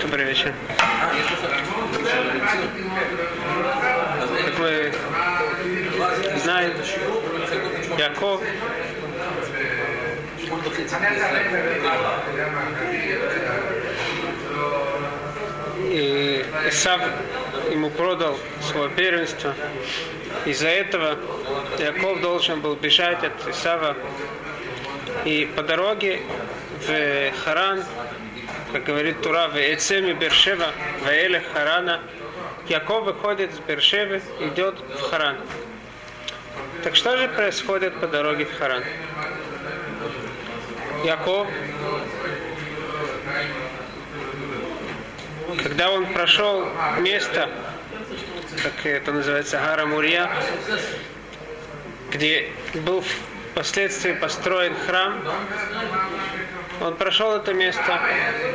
Добрый вечер. Как мы знаем, Яков и Исав ему продал свое первенство. Из-за этого Яков должен был бежать от Исава. И по дороге в Харан, как говорит Тура, в Эцеми Бершева, в Эле Харана, Яков выходит с Бершевы, идет в Харан. Так что же происходит по дороге в Харан? Яков, когда он прошел место, как это называется, Гара Мурья, где был впоследствии построен храм, он прошел это место,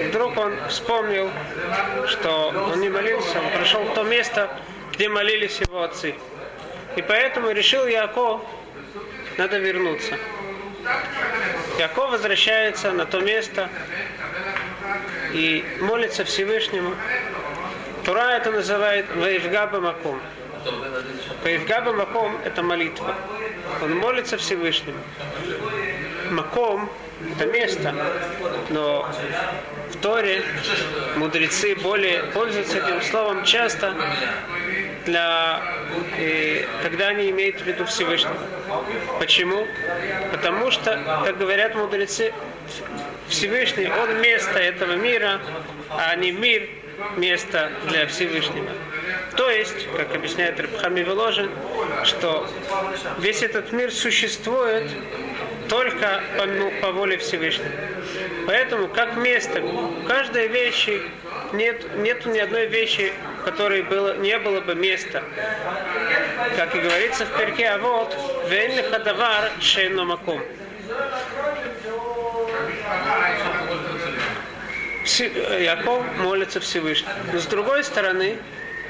вдруг он вспомнил, что он не молился, он прошел то место, где молились его отцы. И поэтому решил Яков, надо вернуться. Яков возвращается на то место и молится Всевышнему. Тура это называет Ваивгаба Маком. Ваивгаба Маком – это молитва. Он молится Всевышнему. Маком – это место, но в Торе мудрецы более пользуются этим словом часто для, э, когда они имеют в виду Всевышнего. Почему? Потому что, как говорят мудрецы, Всевышний, он место этого мира, а не мир место для Всевышнего. То есть, как объясняет Рабхами Веложин, что весь этот мир существует только по, ну, по воле Всевышнего. Поэтому, как место, каждой вещи нет, нету ни одной вещи, в которой было, не было бы места. Как и говорится в перке, а вот «Вен хадавар шейно маком». Яков молится Всевышнему. Но с другой стороны,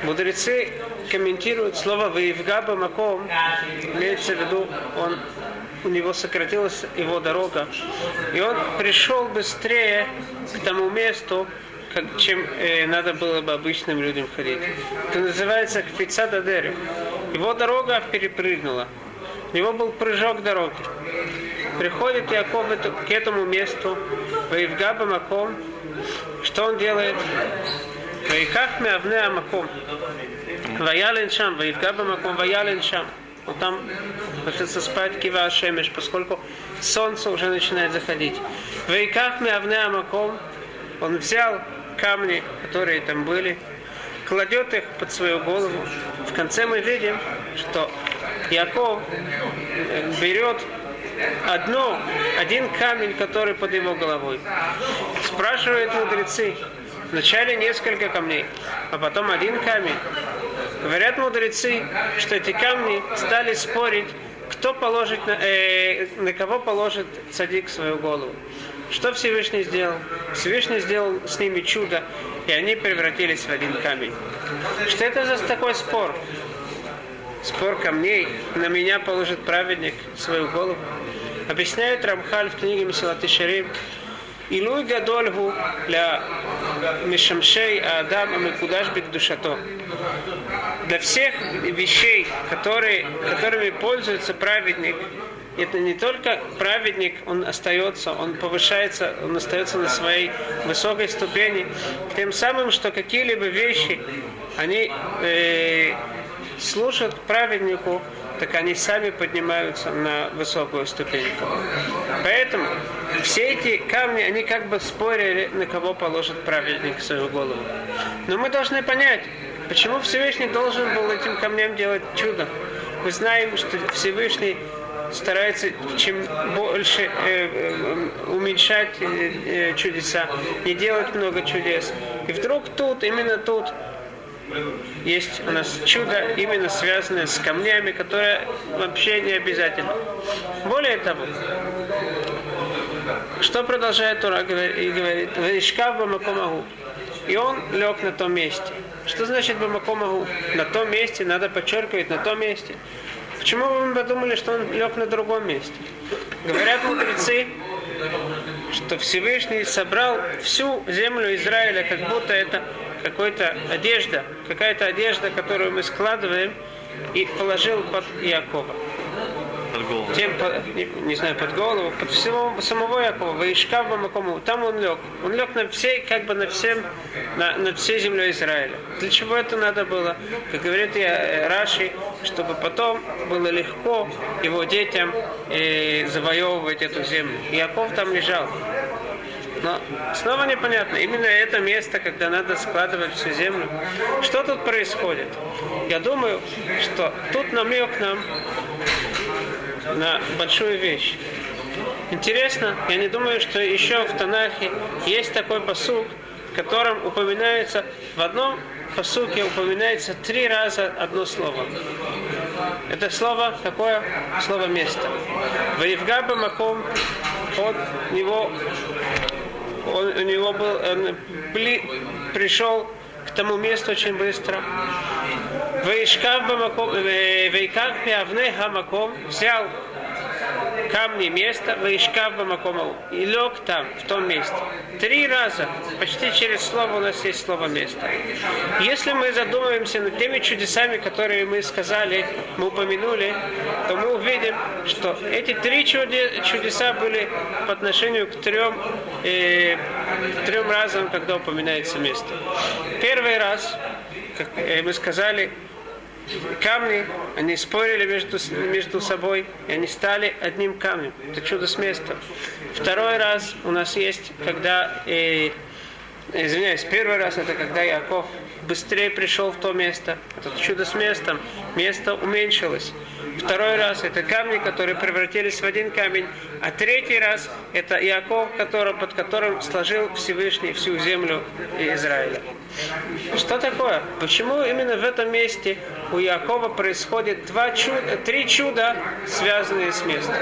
мудрецы комментируют слово «Ваивгаба маком», имеется в виду, он, у него сократилась его дорога, и он пришел быстрее к тому месту, как, чем э, надо было бы обычным людям ходить. Это называется кфица дадерю. Его дорога перепрыгнула. У него был прыжок дороги. Приходит Яков к этому месту, Ваивгаба Маком. Что он делает? Ваиках меавне Амаком. Ваялен шам, Ваивгаба Маком, ваялен шам. Он там ложится спать кива шемеш, поскольку солнце уже начинает заходить. Ваиках меавне Амаком. Он взял камни, которые там были, кладет их под свою голову. В конце мы видим, что Яков берет одно, один камень, который под его головой. Спрашивают мудрецы, вначале несколько камней, а потом один камень. Говорят мудрецы, что эти камни стали спорить, кто положит на, э, на кого положит цадик свою голову. Что Всевышний сделал? Всевышний сделал с ними чудо, и они превратились в один камень. Что это за такой спор? Спор камней. На меня положит праведник свою голову. Объясняет Рамхаль в книге Месилат Шарим, Илуй гадольгу для Мишамшей Адам Амикудаш Бекдушато. Для всех вещей, которые, которыми пользуется праведник, это не только праведник, он остается, он повышается, он остается на своей высокой ступени, тем самым, что какие-либо вещи, они э, служат праведнику, так они сами поднимаются на высокую ступеньку. Поэтому все эти камни, они как бы спорили, на кого положит праведник свою голову. Но мы должны понять, почему Всевышний должен был этим камням делать чудо. Мы знаем, что Всевышний старается чем больше э, э, уменьшать э, э, чудеса, не делать много чудес. И вдруг тут, именно тут, есть у нас чудо, именно связанное с камнями, которое вообще не обязательно. Более того, что продолжает Тура и говорит, «Вишкав бамакомагу». И он лег на том месте. Что значит бамакомагу? На том месте, надо подчеркивать, на том месте. Почему вы подумали, что он лег на другом месте? Говорят мудрецы, что Всевышний собрал всю землю Израиля, как будто это какая-то одежда, какая-то одежда, которую мы складываем, и положил под Иакова. Тем, не, не знаю, под голову, под всего самого Якова, Ваишкав Бамакому, там он лег. Он лег на всей, как бы на всем, на, над всей землей Израиля. Для чего это надо было? Как говорит я, Раши, чтобы потом было легко его детям э, завоевывать эту землю. Яков там лежал. Но снова непонятно, именно это место, когда надо складывать всю землю. Что тут происходит? Я думаю, что тут намек нам на большую вещь. Интересно, я не думаю, что еще в Танахе есть такой посук, в котором упоминается, в одном посуке упоминается три раза одно слово. Это слово какое? Слово место. Ваевгаба Маком от него он, у него был, он бли, пришел к тому месту очень быстро. Вейках пиавне хамаком, взял камни место, вейшкав бамаком, и лег там, в том месте. Три раза, почти через слово у нас есть слово место. Если мы задумаемся над теми чудесами, которые мы сказали, мы упомянули, то мы увидим, что эти три чудеса были по отношению к трем, э, трем разам, когда упоминается место. Первый раз, как мы сказали, камни, они спорили между, между собой, и они стали одним камнем. Это чудо с места. Второй раз у нас есть, когда, э, извиняюсь, первый раз это когда Яков быстрее пришел в то место. Это чудо с местом. Место уменьшилось. Второй раз это камни, которые превратились в один камень. А третий раз это Иаков, который, под которым сложил Всевышний всю землю Израиля. Что такое? Почему именно в этом месте у Якова происходит два чуда, три чуда, связанные с местом?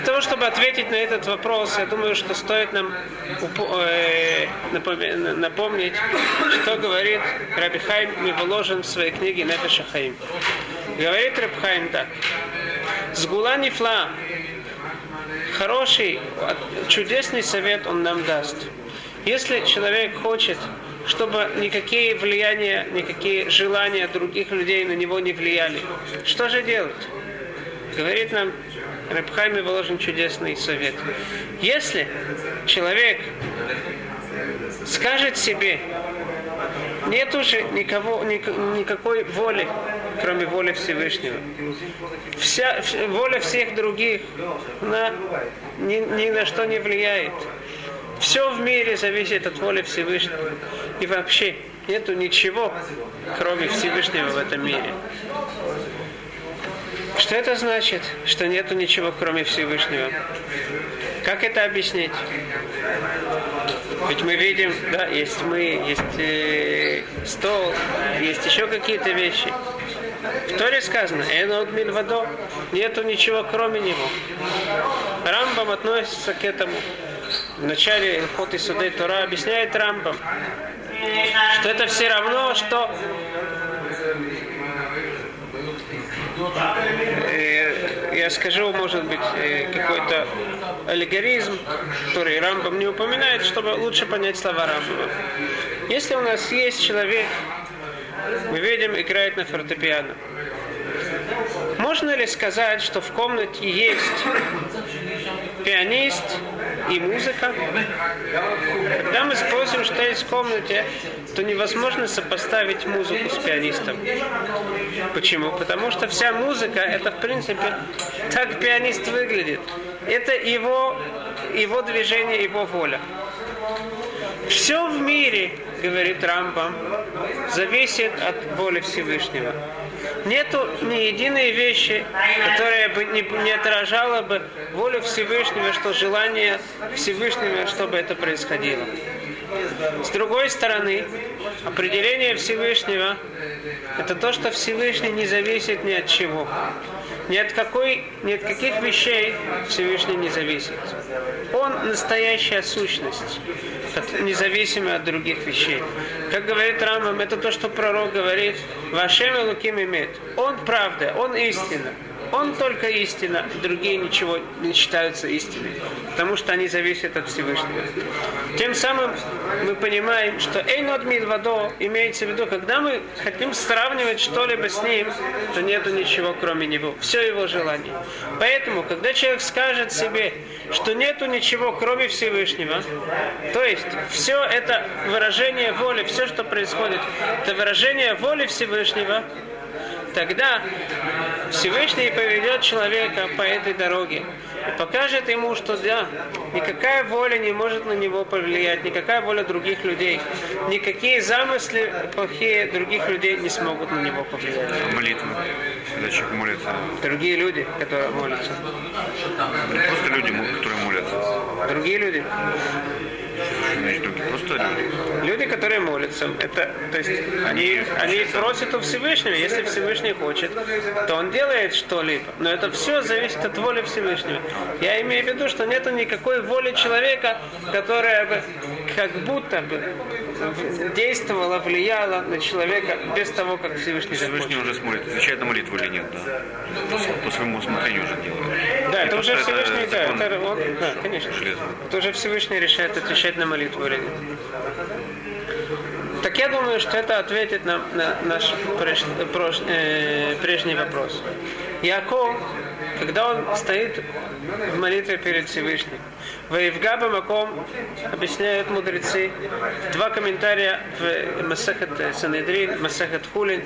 Для того, чтобы ответить на этот вопрос, я думаю, что стоит нам э, напомнить, что говорит Раби Хайм Миволожен в своей книге Нефеша Хаим. Говорит Раби Хайм так. Сгула нефла, хороший, чудесный совет он нам даст. Если человек хочет, чтобы никакие влияния, никакие желания других людей на него не влияли, что же делать? Говорит нам Рабхайме выложен чудесный совет. Если человек скажет себе, нет уже никого, никакой воли, кроме воли Всевышнего. Вся, воля всех других на, ни, ни на что не влияет. Все в мире зависит от воли Всевышнего. И вообще нету ничего, кроме Всевышнего в этом мире. Что это значит, что нету ничего, кроме Всевышнего? Как это объяснить? Ведь мы видим, да, есть мы, есть э, стол, есть еще какие-то вещи. В Торе сказано, Энот Мильвадо, нету ничего кроме него. Рамбам относится к этому. В начале Илхот и Судей Тора объясняет Рамбам, что это все равно, что Э, я скажу, может быть, э, какой-то аллегоризм, который Рамбам не упоминает, чтобы лучше понять слова Рамбама. Если у нас есть человек, мы видим, играет на фортепиано. Можно ли сказать, что в комнате есть пианист и музыка? Когда мы спросим, что есть в комнате, то невозможно сопоставить музыку с пианистом. Почему? Потому что вся музыка, это в принципе так пианист выглядит. Это его, его движение, его воля. Все в мире, говорит Рамбам, зависит от воли Всевышнего. Нету ни единой вещи, которая бы не, не отражала бы волю Всевышнего, что желание Всевышнего, чтобы это происходило. С другой стороны, определение Всевышнего – это то, что Всевышний не зависит ни от чего. Ни от, какой, ни от каких вещей Всевышний не зависит. Он настоящая сущность, независимая от других вещей. Как говорит Рамбам, это то, что пророк говорит, Вашем Луким имеет. Он правда, он истина. Он только истина, другие ничего не считаются истиной, потому что они зависят от Всевышнего. Тем самым мы понимаем, что Эйнод Мидвадо имеется в виду, когда мы хотим сравнивать что-либо с ним, то нету ничего кроме него. Все его желание. Поэтому, когда человек скажет себе, что нету ничего кроме Всевышнего, то есть все это выражение воли, все, что происходит, это выражение воли Всевышнего, тогда Всевышний поведет человека по этой дороге и покажет ему, что да, никакая воля не может на него повлиять, никакая воля других людей, никакие замыслы плохие других людей не смогут на него повлиять. А молитва, когда человек молится. Другие люди, которые молятся. Не просто люди, которые молятся. Другие люди. Значит, просто люди. Люди, которые молятся, это, то есть они, они просят у Всевышнего, если Всевышний хочет, то он делает что-либо. Но это все зависит от воли Всевышнего. Я имею в виду, что нет никакой воли человека, которая бы как будто бы действовала, влияла на человека без того, как Всевышний Всевышний уже смотрит, отвечает на молитву или нет, да. По, своему усмотрению уже делает. Да, это то, уже Всевышний, да, закон это, он, да, конечно. железный. Это уже Всевышний решает, отвечать на молитву или нет. Так я думаю, что это ответит на, на наш преш- прош- э, прежний вопрос. Яков, когда он стоит в молитве перед Всевышним, Ваевгаба Маком объясняют мудрецы, два комментария в Масахат Санедрин, Масахат Хулин,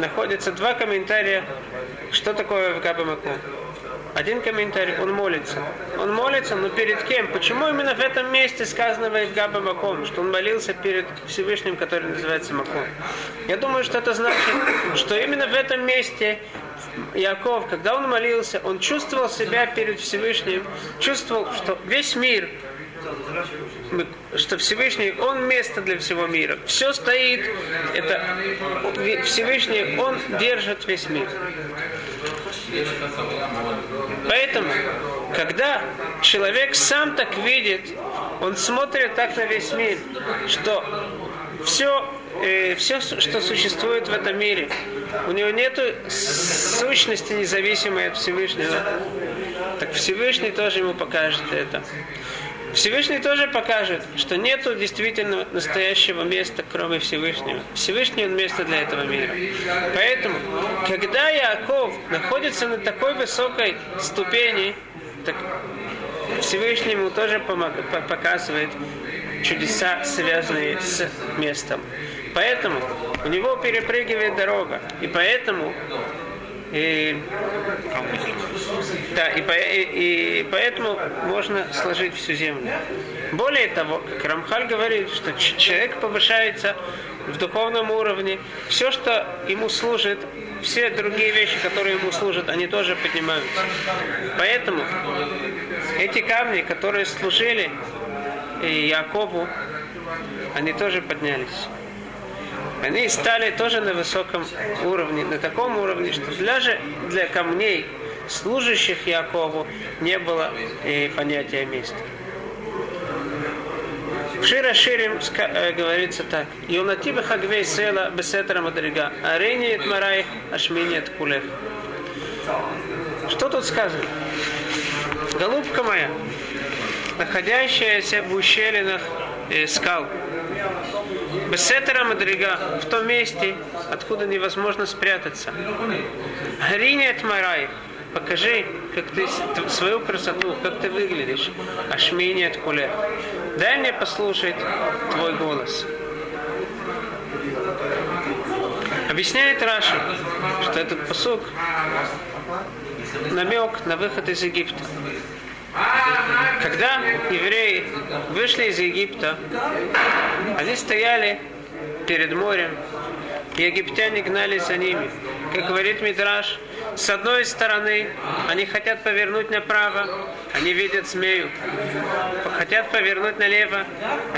находятся два комментария, что такое Ваевгаба Маком. Один комментарий, он молится. Он молится, но перед кем? Почему именно в этом месте сказано Ваевгаба Маком, что он молился перед Всевышним, который называется Маком? Я думаю, что это значит, что именно в этом месте Яков, когда он молился, он чувствовал себя перед Всевышним, чувствовал, что весь мир, что Всевышний, он место для всего мира. Все стоит, это Всевышний, он держит весь мир. Поэтому, когда человек сам так видит, он смотрит так на весь мир, что все, э, все, что существует в этом мире, у него нет сущности независимой от Всевышнего, так Всевышний тоже ему покажет это. Всевышний тоже покажет, что нету действительно настоящего места, кроме Всевышнего. Всевышний он место для этого мира. Поэтому, когда Яков находится на такой высокой ступени, так Всевышний ему тоже показывает чудеса, связанные с местом. Поэтому у него перепрыгивает дорога. И поэтому и, да, и, и, и поэтому можно сложить всю землю. Более того, как Рамхаль говорит, что человек повышается в духовном уровне, все, что ему служит, все другие вещи, которые ему служат, они тоже поднимаются. Поэтому эти камни, которые служили Якову, они тоже поднялись они стали тоже на высоком уровне, на таком уровне, что даже для камней, служащих Якову, не было и понятия места. В Шира Ширим говорится так. Юнатиба хагвей села бесетра мадрига, арени et мараих, ашмини. Что тут сказано? Голубка моя, находящаяся в ущелинах э, скал, Бесетера Мадрига, в том месте, откуда невозможно спрятаться. Гаринет Марай, покажи, как ты свою красоту, как ты выглядишь. Ашмини от куле. Дай мне послушать твой голос. Объясняет Раши, что этот посук намек на выход из Египта. Когда евреи вышли из Египта, они стояли перед морем, и египтяне гнались за ними. Как говорит Мидраш, с одной стороны они хотят повернуть направо, они видят змею. Хотят повернуть налево,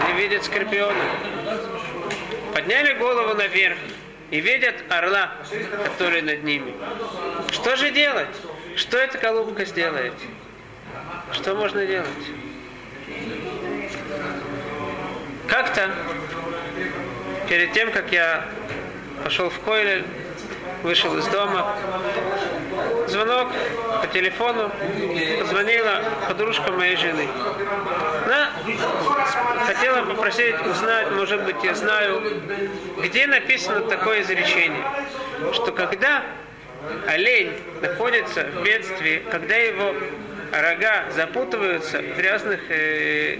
они видят скорпиона. Подняли голову наверх и видят орла, который над ними. Что же делать? Что эта голубка сделает? Что можно делать? Как-то, перед тем, как я пошел в Койлель, вышел из дома, звонок по телефону, позвонила подружка моей жены. Она хотела попросить узнать, может быть, я знаю, где написано такое изречение, что когда олень находится в бедствии, когда его рога запутываются в разных э,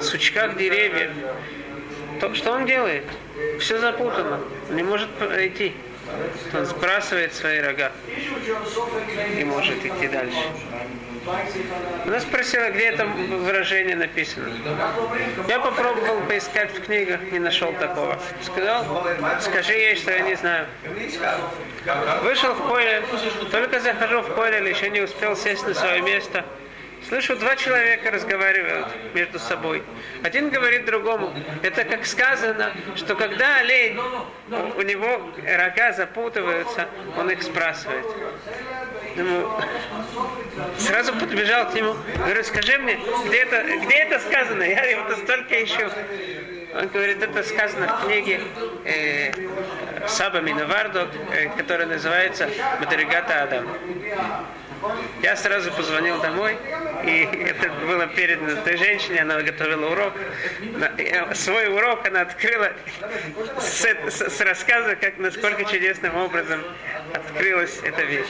сучках деревьев, то что он делает? Все запутано, не может пройти. Он сбрасывает свои рога и может идти дальше. Она спросила, где это выражение написано. Я попробовал поискать в книгах, не нашел такого. Сказал, скажи ей, что я не знаю. Вышел в поле, только захожу в поле, еще не успел сесть на свое место. Слышу, два человека разговаривают между собой. Один говорит другому. Это как сказано, что когда олень, у него рога запутываются, он их сбрасывает. Сразу подбежал к нему, говорю, скажи мне, где это, где это сказано? Я его столько ищу. Он говорит, это сказано в книге э, Саба Миновардо, э, которая называется Мадригата Адам. Я сразу позвонил домой, и это было передано той женщине, она готовила урок. Свой урок она открыла с, с, с рассказа, как насколько чудесным образом открылась эта вещь.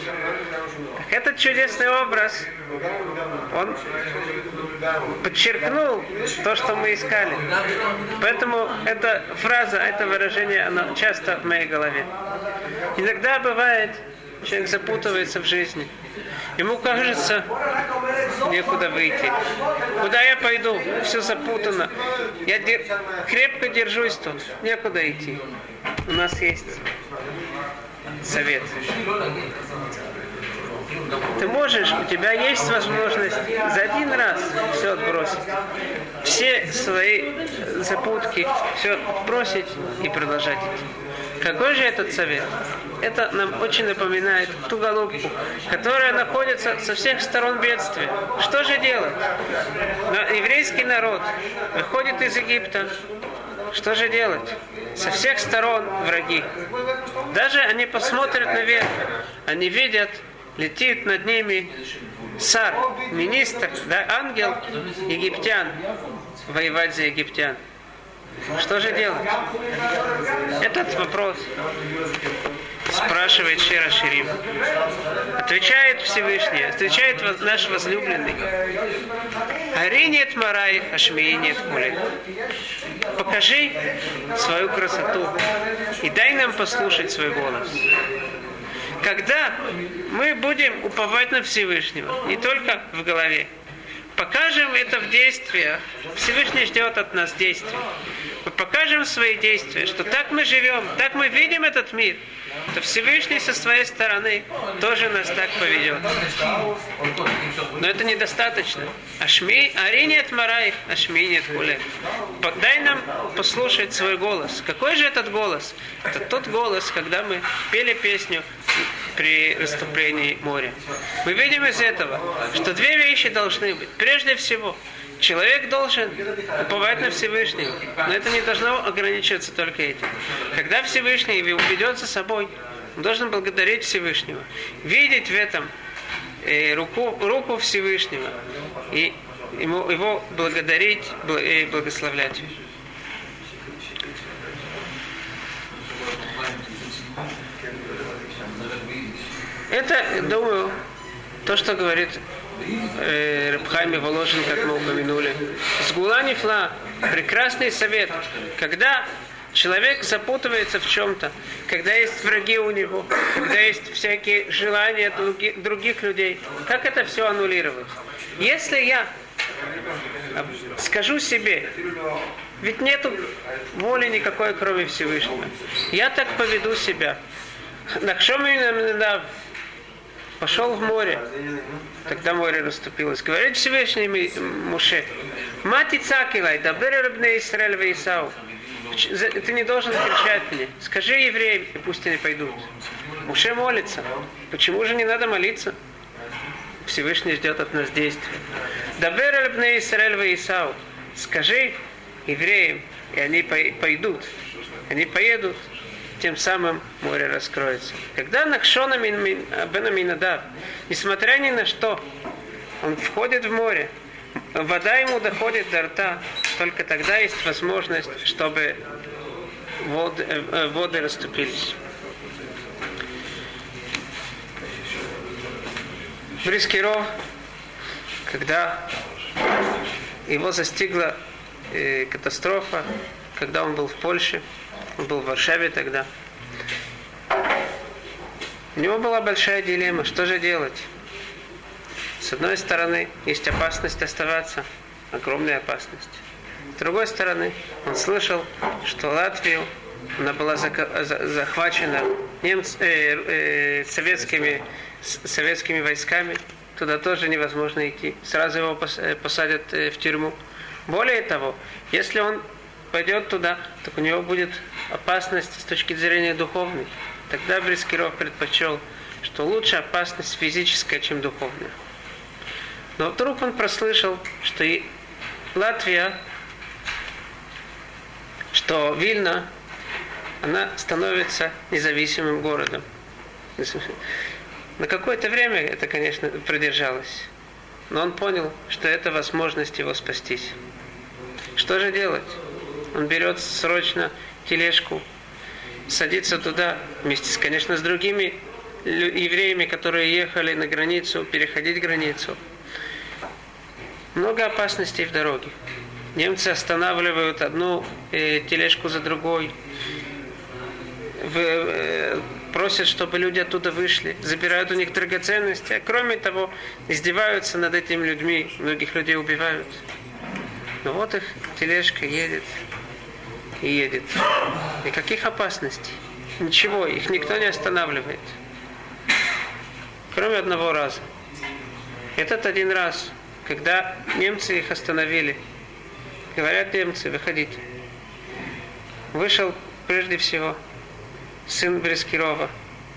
Этот чудесный образ, он подчеркнул то, что мы искали. Поэтому эта фраза, это выражение, оно часто в моей голове. Иногда бывает, человек запутывается в жизни. Ему кажется, некуда выйти. Куда я пойду? Все запутано. Я дер... крепко держусь тут. Некуда идти. У нас есть совет. Ты можешь, у тебя есть возможность за один раз все отбросить. Все свои запутки, все отбросить и продолжать идти. Какой же этот совет? Это нам очень напоминает ту голубку, которая находится со всех сторон бедствия. Что же делать? Но еврейский народ выходит из Египта. Что же делать? Со всех сторон враги. Даже они посмотрят наверх, они видят, летит над ними царь, министр, да, ангел египтян, воевать за египтян. Что же делать? Этот вопрос спрашивает Шира Ширим. Отвечает Всевышний, отвечает наш возлюбленный. Ари нет марай, ашмии нет кули. Покажи свою красоту и дай нам послушать свой голос. Когда мы будем уповать на Всевышнего, не только в голове, покажем это в действиях. Всевышний ждет от нас действий. Мы покажем свои действия, что так мы живем, так мы видим этот мир, то Всевышний со своей стороны тоже нас так поведет. Но это недостаточно. Ашми, ари нет марай, ашми нет куле. Дай нам послушать свой голос. Какой же этот голос? Это тот голос, когда мы пели песню при выступлении моря. Мы видим из этого, что две вещи должны быть. Прежде всего, человек должен уповать на Всевышнего. Но это не должно ограничиваться только этим. Когда Всевышний ведет за собой, он должен благодарить Всевышнего. Видеть в этом э, руку, руку Всевышнего. И ему, его благодарить и благословлять. Это, думаю, то, что говорит э, Рабхайми Воложин, как мы упомянули. Сгула нефла, прекрасный совет. Когда человек запутывается в чем-то, когда есть враги у него, когда есть всякие желания других, людей, как это все аннулировать? Если я скажу себе, ведь нету воли никакой, кроме Всевышнего. Я так поведу себя. Нахшоминам пошел в море. Тогда море расступилось. Говорит Всевышний Муше, Мати цакилай, дабер рабне Исраэль Исау. Ты не должен кричать мне. Скажи евреям, и пусть они пойдут. Муше молится. Почему же не надо молиться? Всевышний ждет от нас действия. Дабер рабне Исраэль Исау. Скажи евреям, и они пойдут. Они поедут тем самым море раскроется. Когда Накшона Бенаминадав, несмотря ни на что, он входит в море, вода ему доходит до рта, только тогда есть возможность, чтобы воды, э, воды расступились. Брискиров, когда его застигла э, катастрофа, когда он был в Польше, он был в Варшаве тогда. У него была большая дилемма, что же делать. С одной стороны, есть опасность оставаться, огромная опасность. С другой стороны, он слышал, что Латвию она была захвачена немц, э, э, советскими, советскими войсками. Туда тоже невозможно идти. Сразу его э, посадят э, в тюрьму. Более того, если он пойдет туда, так у него будет опасность с точки зрения духовной. Тогда Брискиров предпочел, что лучше опасность физическая, чем духовная. Но вдруг он прослышал, что и Латвия, что Вильна, она становится независимым городом. На какое-то время это, конечно, продержалось. Но он понял, что это возможность его спастись. Что же делать? Он берет срочно тележку, садится туда вместе, с, конечно, с другими евреями, которые ехали на границу, переходить границу. Много опасностей в дороге. Немцы останавливают одну э, тележку за другой. В, э, просят, чтобы люди оттуда вышли, забирают у них драгоценности, а кроме того, издеваются над этими людьми, многих людей убивают. Но вот их тележка едет и едет. Никаких опасностей. Ничего, их никто не останавливает. Кроме одного раза. Этот один раз, когда немцы их остановили, говорят немцы, выходите. Вышел прежде всего сын Брескирова.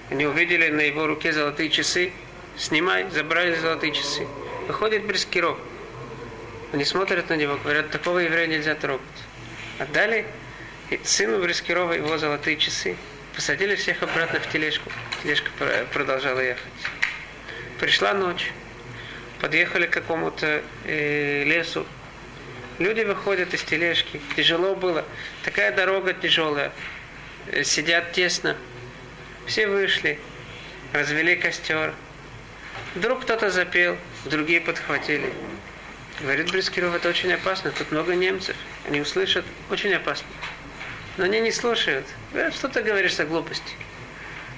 Они увидели на его руке золотые часы. Снимай, забрали золотые часы. Выходит Брескиров. Они смотрят на него, говорят, такого еврея нельзя трогать. Отдали и сыну Брискирова его золотые часы. Посадили всех обратно в тележку. Тележка продолжала ехать. Пришла ночь. Подъехали к какому-то э, лесу. Люди выходят из тележки. Тяжело было. Такая дорога тяжелая. Э, сидят тесно. Все вышли. Развели костер. Вдруг кто-то запел, другие подхватили. Говорит Брискиров, это очень опасно, тут много немцев. Они услышат, очень опасно. Но они не слушают. Говорят, что ты говоришь за глупости.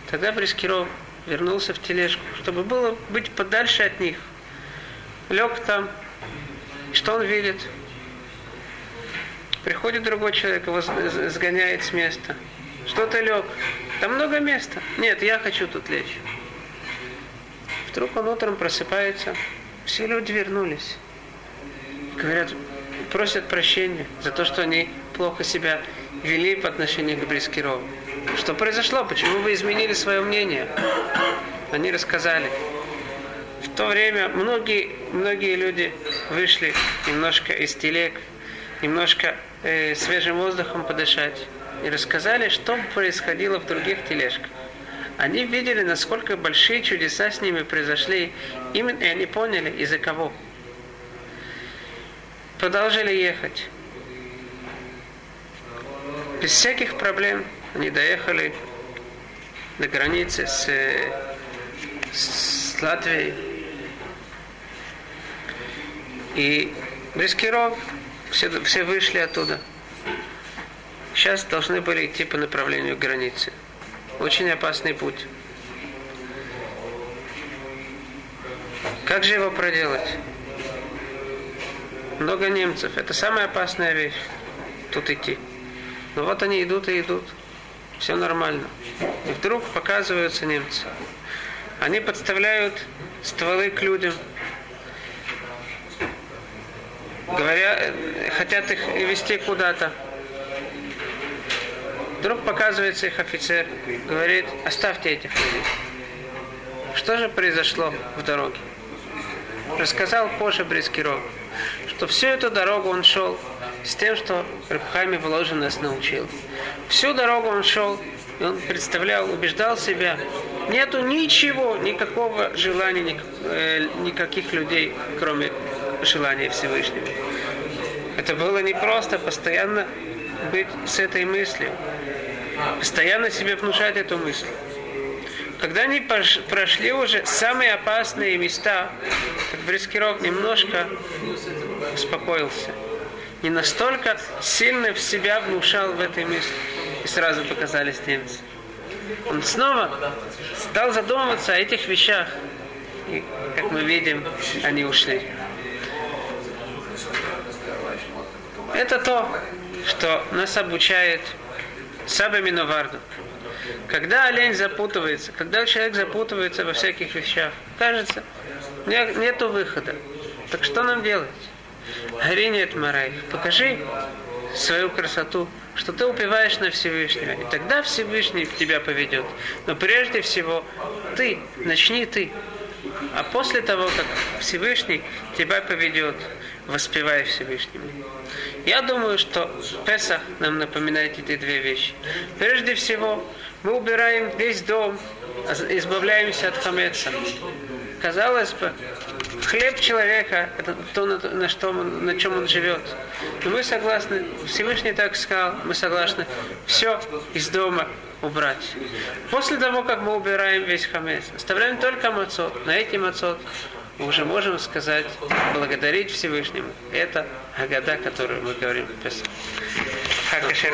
Тогда Брискиров вернулся в тележку, чтобы было быть подальше от них. Лег там. Что он видит? Приходит другой человек, его сгоняет с места. Что ты лег? Там много места. Нет, я хочу тут лечь. Вдруг он утром просыпается. Все люди вернулись говорят, просят прощения за то, что они плохо себя вели по отношению к Брискирову. Что произошло? Почему вы изменили свое мнение? Они рассказали. В то время многие, многие люди вышли немножко из телег, немножко э, свежим воздухом подышать. И рассказали, что происходило в других тележках. Они видели, насколько большие чудеса с ними произошли. Именно, и они поняли, из-за кого продолжили ехать. Без всяких проблем они доехали до границы с, с Латвией. И Брискиров, все, все вышли оттуда. Сейчас должны были идти по направлению границы. Очень опасный путь. Как же его проделать? Много немцев. Это самая опасная вещь. Тут идти. Но вот они идут и идут. Все нормально. И вдруг показываются немцы. Они подставляют стволы к людям. Говоря, хотят их вести куда-то. Вдруг показывается их офицер, говорит, оставьте этих людей. Что же произошло в дороге? Рассказал позже Брискиров что всю эту дорогу он шел, с тем, что Рабхами Воложин нас научил. Всю дорогу он шел, и он представлял, убеждал себя, нету ничего, никакого желания, э, никаких людей, кроме желания Всевышнего. Это было не просто постоянно быть с этой мыслью, постоянно себе внушать эту мысль. Когда они прошли уже самые опасные места, как Брискиров немножко успокоился. Не настолько сильно в себя внушал в этой мысли. И сразу показались немцы. Он снова стал задумываться о этих вещах. И, как мы видим, они ушли. Это то, что нас обучает Саба Миноварду. Когда олень запутывается, когда человек запутывается во всяких вещах, кажется, не- нету выхода. Так что нам делать? Гори нет Марай, покажи свою красоту, что ты упиваешь на Всевышнего. И тогда Всевышний тебя поведет. Но прежде всего, ты, начни ты. А после того, как Всевышний тебя поведет, воспевай Всевышнему. Я думаю, что Песах нам напоминает эти две вещи. Прежде всего, мы убираем весь дом, избавляемся от хамеца. Казалось бы, хлеб человека – это то, на, что он, на чем он живет. Но мы согласны, Всевышний так сказал, мы согласны все из дома убрать. После того, как мы убираем весь хамец, оставляем только мацот. На эти мацот мы уже можем сказать, благодарить Всевышнему. Это Агада, которую мы говорим в. Хакашер.